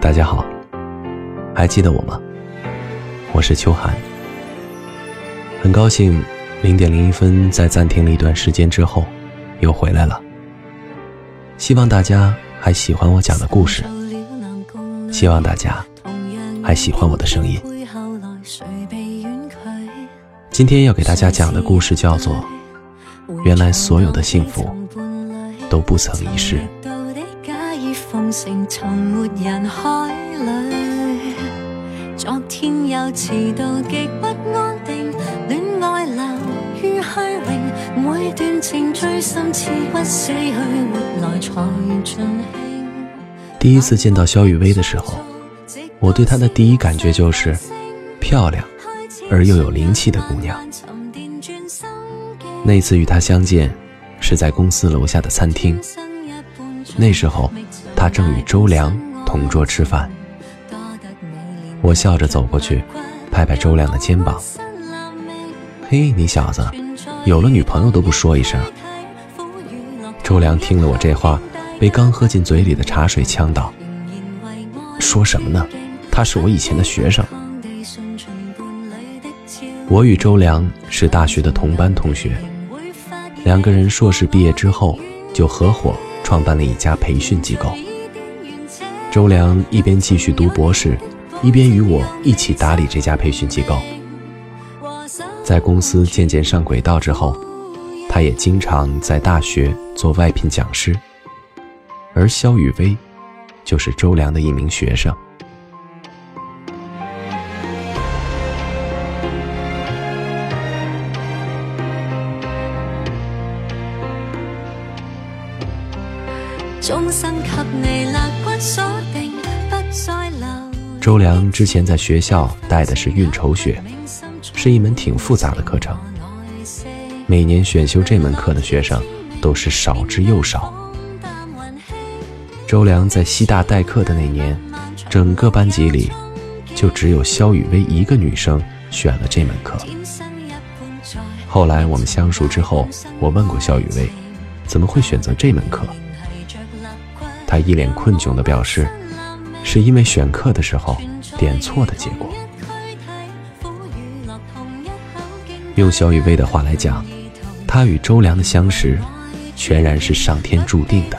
大家好，还记得我吗？我是秋寒，很高兴零点零一分在暂停了一段时间之后又回来了。希望大家还喜欢我讲的故事，希望大家还喜欢我的声音。今天要给大家讲的故事叫做《原来所有的幸福都不曾遗失遗失》。昨天又迟到极不安定，恋爱流于虚荣，每段情最深似不死去活来才尽兴。第一次见到肖雨薇的时候，我对她的第一感觉就是漂亮而又有灵气的姑娘。那次与她相见，是在公司楼下的餐厅，那时候他正与周良同桌吃饭。我笑着走过去，拍拍周良的肩膀。嘿，你小子，有了女朋友都不说一声。周良听了我这话，被刚喝进嘴里的茶水呛到。说什么呢？他是我以前的学生。我与周良是大学的同班同学，两个人硕士毕业之后就合伙创办了一家培训机构。周良一边继续读博士。一边与我一起打理这家培训机构，在公司渐渐上轨道之后，他也经常在大学做外聘讲师。而肖雨薇，就是周良的一名学生。终生给你了，周良之前在学校带的是运筹学，是一门挺复杂的课程。每年选修这门课的学生都是少之又少。周良在西大代课的那年，整个班级里就只有肖雨薇一个女生选了这门课。后来我们相熟之后，我问过肖雨薇，怎么会选择这门课？他一脸困窘地表示。是因为选课的时候点错的结果。用肖雨薇的话来讲，他与周良的相识，全然是上天注定的。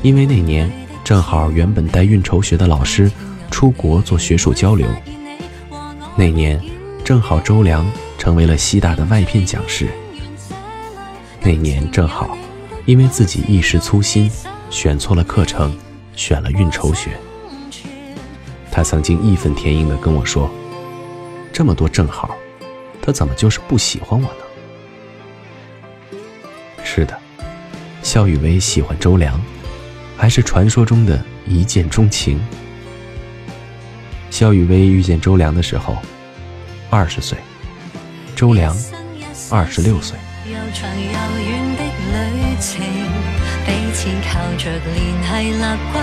因为那年正好原本带运筹学的老师出国做学术交流，那年正好周良成为了西大的外聘讲师。那年正好，因为自己一时粗心，选错了课程。选了运筹学，他曾经义愤填膺地跟我说：“这么多正好，他怎么就是不喜欢我呢？”是的，肖雨薇喜欢周良，还是传说中的一见钟情。肖雨薇遇见周良的时候，二十岁，周良二十六岁。彼此靠着联系肋骨，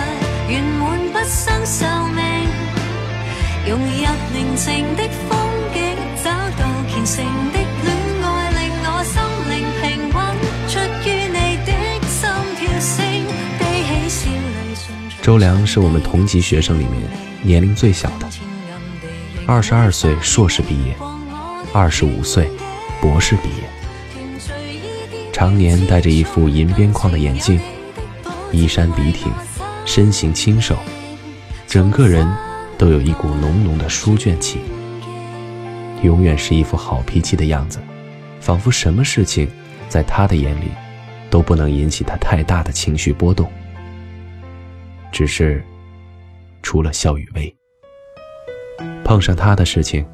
圆满不生寿命。融入宁静的风景，找到虔诚的恋爱，令我心灵平稳。出于你的心跳声，悲喜笑泪周良是我们同级学生里面年龄最小的，二十二岁硕士毕业，二十五岁博士毕业。常年戴着一副银边框的眼镜，衣衫笔挺，身形清瘦，整个人都有一股浓浓的书卷气。永远是一副好脾气的样子，仿佛什么事情在他的眼里都不能引起他太大的情绪波动。只是，除了笑雨薇，碰上他的事情，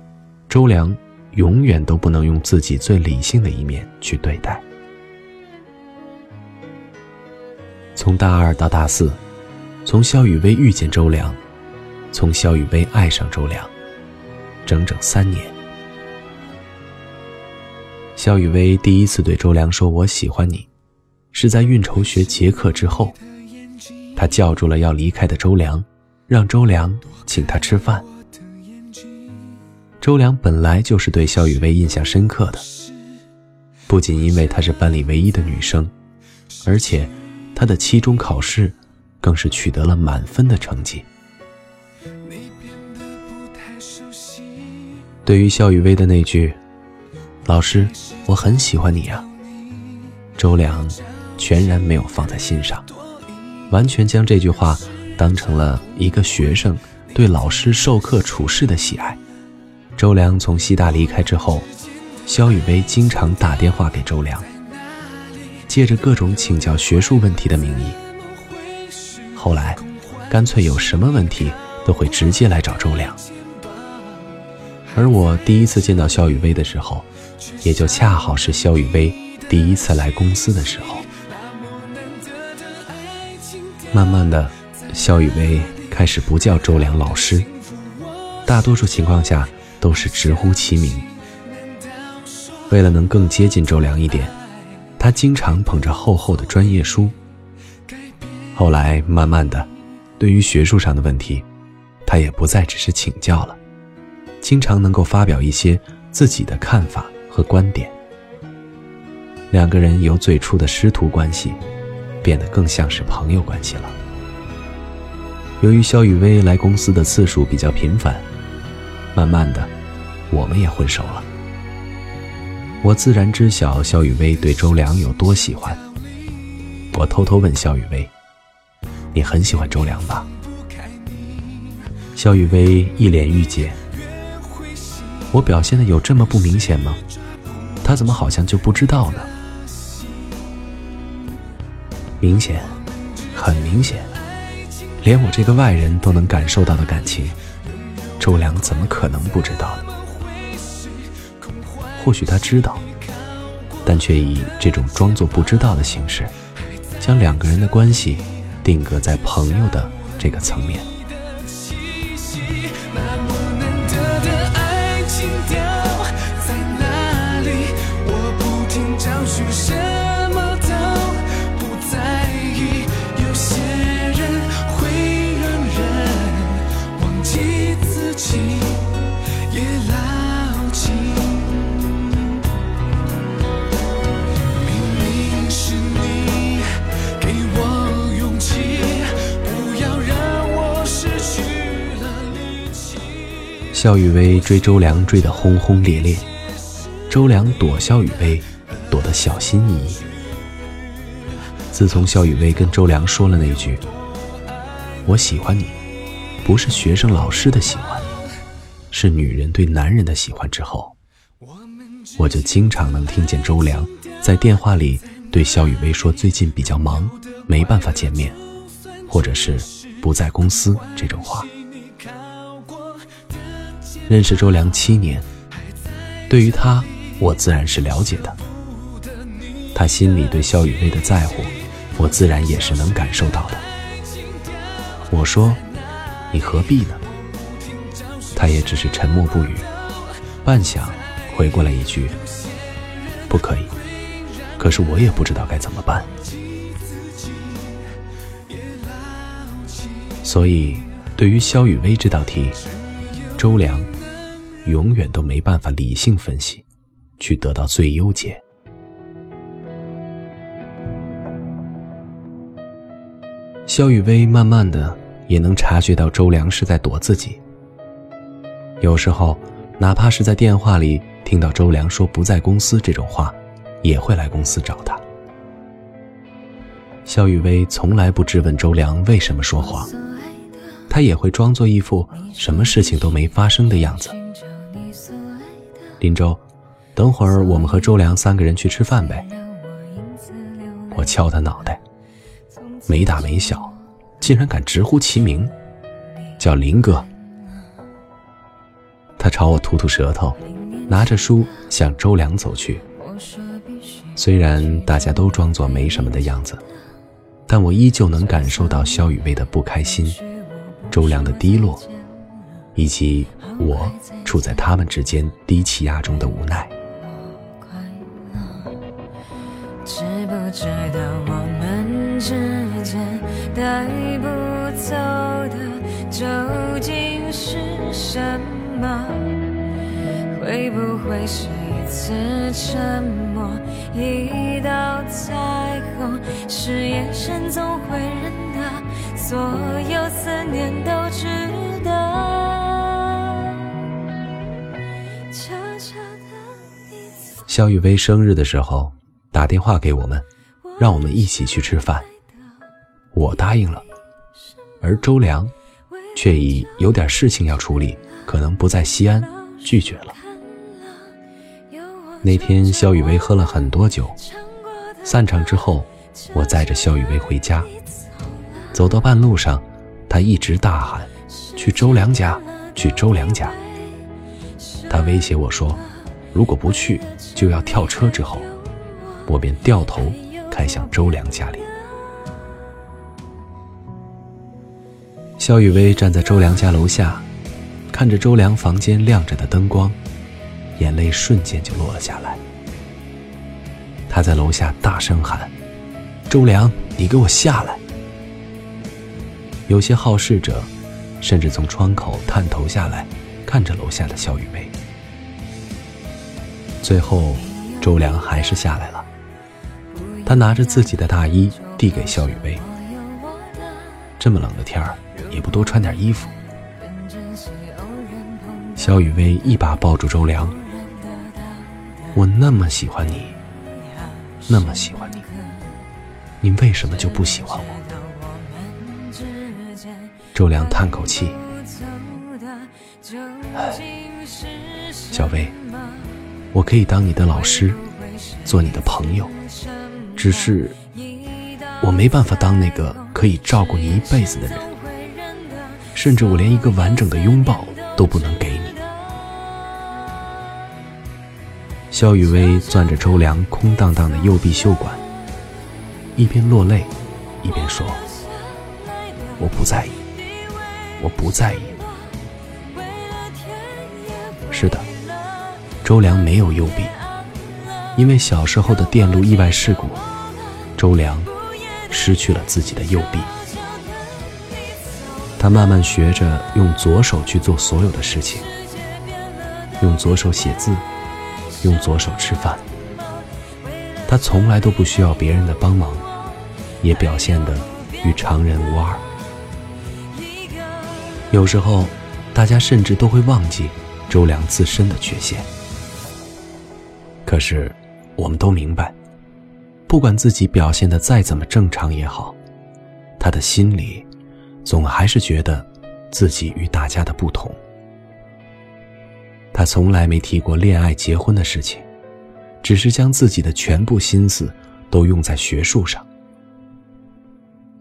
周良永远都不能用自己最理性的一面去对待。从大二到大四，从肖雨薇遇见周良，从肖雨薇爱上周良，整整三年。肖雨薇第一次对周良说“我喜欢你”，是在运筹学结课之后，他叫住了要离开的周良，让周良请他吃饭。周良本来就是对肖雨薇印象深刻的，不仅因为她是班里唯一的女生，而且。他的期中考试更是取得了满分的成绩。对于肖雨薇的那句，老师，我很喜欢你啊，周良全然没有放在心上，完全将这句话当成了一个学生对老师授课处事的喜爱。周良从西大离开之后，肖雨薇经常打电话给周良。借着各种请教学术问题的名义。后来，干脆有什么问题都会直接来找周良。而我第一次见到肖雨薇的时候，也就恰好是肖雨薇第一次来公司的时候。慢慢的，肖雨薇开始不叫周良老师，大多数情况下都是直呼其名。为了能更接近周良一点，他经常捧着厚厚的专业书。后来慢慢的，对于学术上的问题，他也不再只是请教了。经常能够发表一些自己的看法和观点。两个人由最初的师徒关系，变得更像是朋友关系了。由于肖雨薇来公司的次数比较频繁，慢慢的，我们也混熟了。我自然知晓肖雨薇对周良有多喜欢。我偷偷问肖雨薇：“你很喜欢周良吧？”肖雨薇一脸郁结。我表现的有这么不明显吗？他怎么好像就不知道呢？明显，很明显，连我这个外人都能感受到的感情，周良怎么可能不知道呢？或许他知道，但却以这种装作不知道的形式，将两个人的关系定格在朋友的这个层面。肖雨薇追周良追得轰轰烈烈，周良躲肖雨薇躲得小心翼翼。自从肖雨薇跟周良说了那句“我喜欢你”，不是学生老师的喜欢，是女人对男人的喜欢之后，我就经常能听见周良在电话里对肖雨薇说最近比较忙，没办法见面，或者是不在公司这种话。认识周良七年，对于他，我自然是了解的。他心里对肖雨薇的在乎，我自然也是能感受到的。我说：“你何必呢？”他也只是沉默不语，半晌回过来一句：“不可以。”可是我也不知道该怎么办。所以，对于肖雨薇这道题，周良。永远都没办法理性分析，去得到最优解。肖雨薇慢慢的也能察觉到周良是在躲自己。有时候，哪怕是在电话里听到周良说不在公司这种话，也会来公司找他。肖雨薇从来不质问周良为什么说谎，他也会装作一副什么事情都没发生的样子。林州，等会儿我们和周良三个人去吃饭呗。我敲他脑袋，没大没小，竟然敢直呼其名，叫林哥。他朝我吐吐舌头，拿着书向周良走去。虽然大家都装作没什么的样子，但我依旧能感受到肖雨薇的不开心，周良的低落。以及我处在他们之间低气压中的无奈。知不知道我们之间带不走的究竟是什么？会不会是一次沉默，一道彩虹？是眼神总会认得，所有思念都值得。肖雨薇生日的时候打电话给我们，让我们一起去吃饭。我答应了，而周良却以有点事情要处理，可能不在西安，拒绝了。那天，肖雨薇喝了很多酒，散场之后，我载着肖雨薇回家。走到半路上，她一直大喊：“去周良家，去周良家。”她威胁我说：“如果不去，就要跳车。”之后，我便掉头开向周良家里。肖雨薇站在周良家楼下，看着周良房间亮着的灯光，眼泪瞬间就落了下来。他在楼下大声喊：“周良，你给我下来！”有些好事者甚至从窗口探头下来，看着楼下的肖雨薇。最后，周良还是下来了。他拿着自己的大衣递给肖雨薇：“这么冷的天儿，也不多穿点衣服。”肖雨薇一把抱住周良：“我那么喜欢你，那么喜欢你，你为什么就不喜欢我？”周良叹口气：“唉，小薇。”我可以当你的老师，做你的朋友，只是我没办法当那个可以照顾你一辈子的人，甚至我连一个完整的拥抱都不能给你。肖雨薇攥着周良空荡荡的右臂袖管，一边落泪，一边说：“我不在意，我不在意。”周良没有右臂，因为小时候的电路意外事故，周良失去了自己的右臂。他慢慢学着用左手去做所有的事情，用左手写字，用左手吃饭。他从来都不需要别人的帮忙，也表现得与常人无二。有时候，大家甚至都会忘记周良自身的缺陷。可是，我们都明白，不管自己表现的再怎么正常也好，他的心里，总还是觉得自己与大家的不同。他从来没提过恋爱、结婚的事情，只是将自己的全部心思都用在学术上。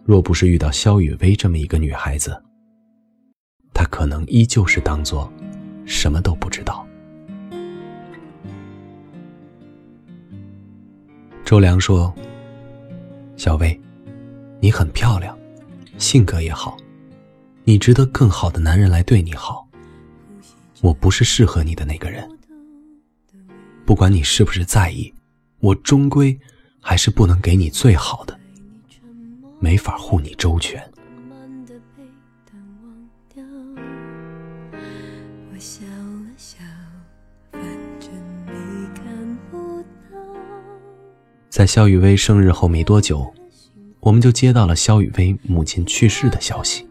若不是遇到肖雨薇这么一个女孩子，他可能依旧是当做什么都不知道。周良说：“小薇，你很漂亮，性格也好，你值得更好的男人来对你好。我不是适合你的那个人。不管你是不是在意，我终归还是不能给你最好的，没法护你周全。”在肖雨薇生日后没多久，我们就接到了肖雨薇母亲去世的消息。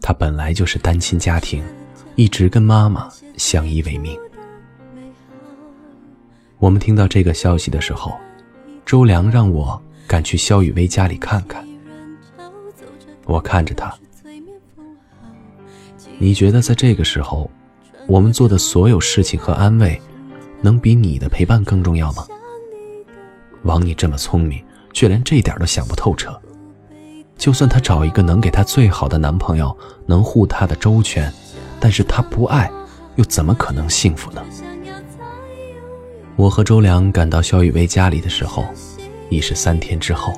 她本来就是单亲家庭，一直跟妈妈相依为命。我们听到这个消息的时候，周良让我赶去肖雨薇家里看看。我看着他，你觉得在这个时候，我们做的所有事情和安慰，能比你的陪伴更重要吗？枉，你这么聪明，却连这点都想不透彻。就算她找一个能给她最好的男朋友，能护她的周全，但是她不爱，又怎么可能幸福呢？我和周良赶到肖雨薇家里的时候，已是三天之后。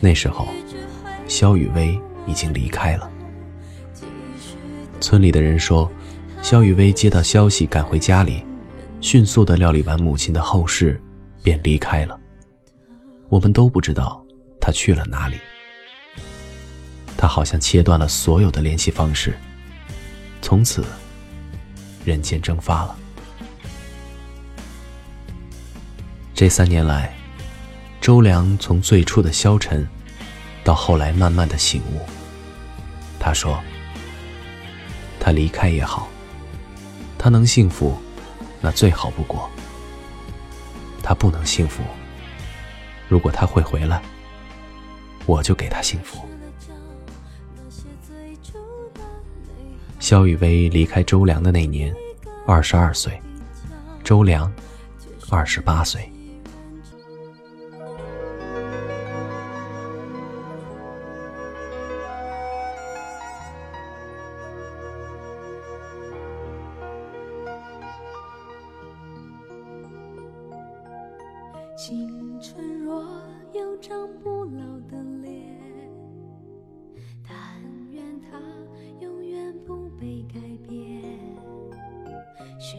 那时候，肖雨薇已经离开了。村里的人说，肖雨薇接到消息赶回家里，迅速的料理完母亲的后事。便离开了。我们都不知道他去了哪里。他好像切断了所有的联系方式，从此人间蒸发了。这三年来，周良从最初的消沉，到后来慢慢的醒悟。他说：“他离开也好，他能幸福，那最好不过。”他不能幸福。如果他会回来，我就给他幸福。肖雨薇离开周良的那年，二十二岁，周良二十八岁。青春若有张不老的脸，但愿它永远不被改变。许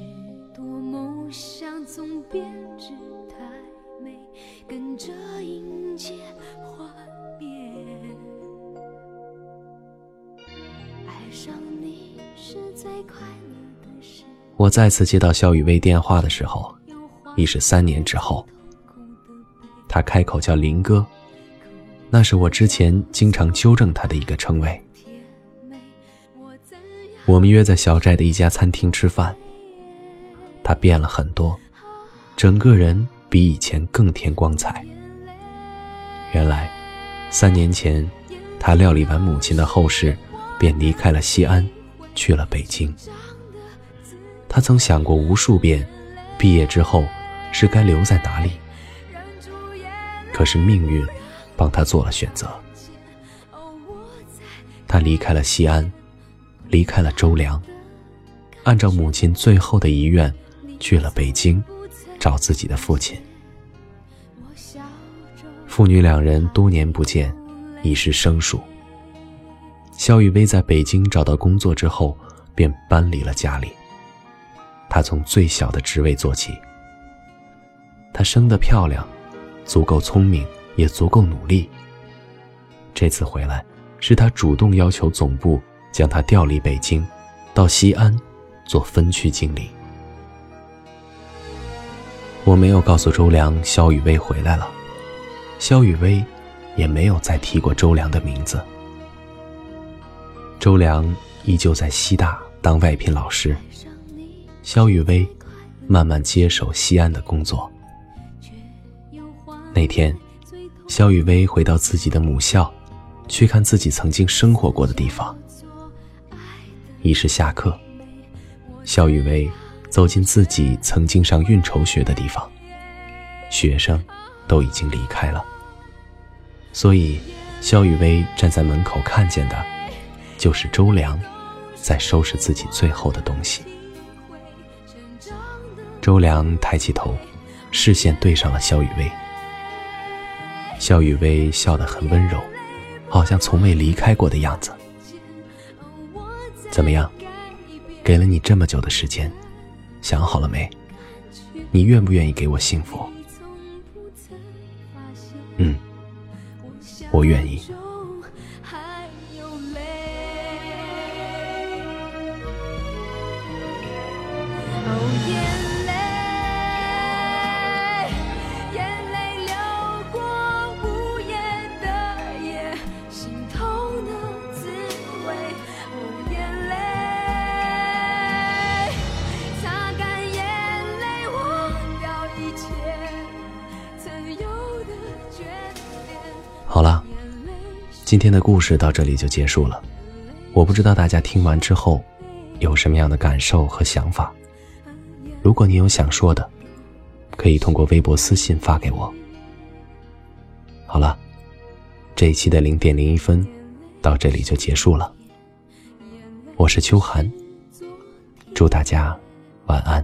多梦想总编织太美，跟着迎接幻灭。爱上你是最快乐的事。我再次接到肖雨薇电话的时候，已是三年之后。他开口叫林哥，那是我之前经常纠正他的一个称谓。我们约在小寨的一家餐厅吃饭。他变了很多，整个人比以前更添光彩。原来，三年前，他料理完母亲的后事，便离开了西安，去了北京。他曾想过无数遍，毕业之后是该留在哪里。可是命运帮他做了选择，他离开了西安，离开了周良，按照母亲最后的遗愿，去了北京，找自己的父亲。父女两人多年不见，已是生疏。肖雨薇在北京找到工作之后，便搬离了家里。她从最小的职位做起。她生得漂亮。足够聪明，也足够努力。这次回来，是他主动要求总部将他调离北京，到西安做分区经理。我没有告诉周良肖雨薇回来了，肖雨薇也没有再提过周良的名字。周良依旧在西大当外聘老师，肖雨薇慢慢接手西安的工作。那天，肖雨薇回到自己的母校，去看自己曾经生活过的地方。已是下课，肖雨薇走进自己曾经上运筹学的地方，学生都已经离开了，所以肖雨薇站在门口看见的，就是周良在收拾自己最后的东西。周良抬起头，视线对上了肖雨薇。肖雨薇笑得很温柔，好像从未离开过的样子。怎么样？给了你这么久的时间，想好了没？你愿不愿意给我幸福？嗯，我愿意。今天的故事到这里就结束了。我不知道大家听完之后有什么样的感受和想法。如果你有想说的，可以通过微博私信发给我。好了，这一期的零点零一分到这里就结束了。我是秋寒，祝大家晚安。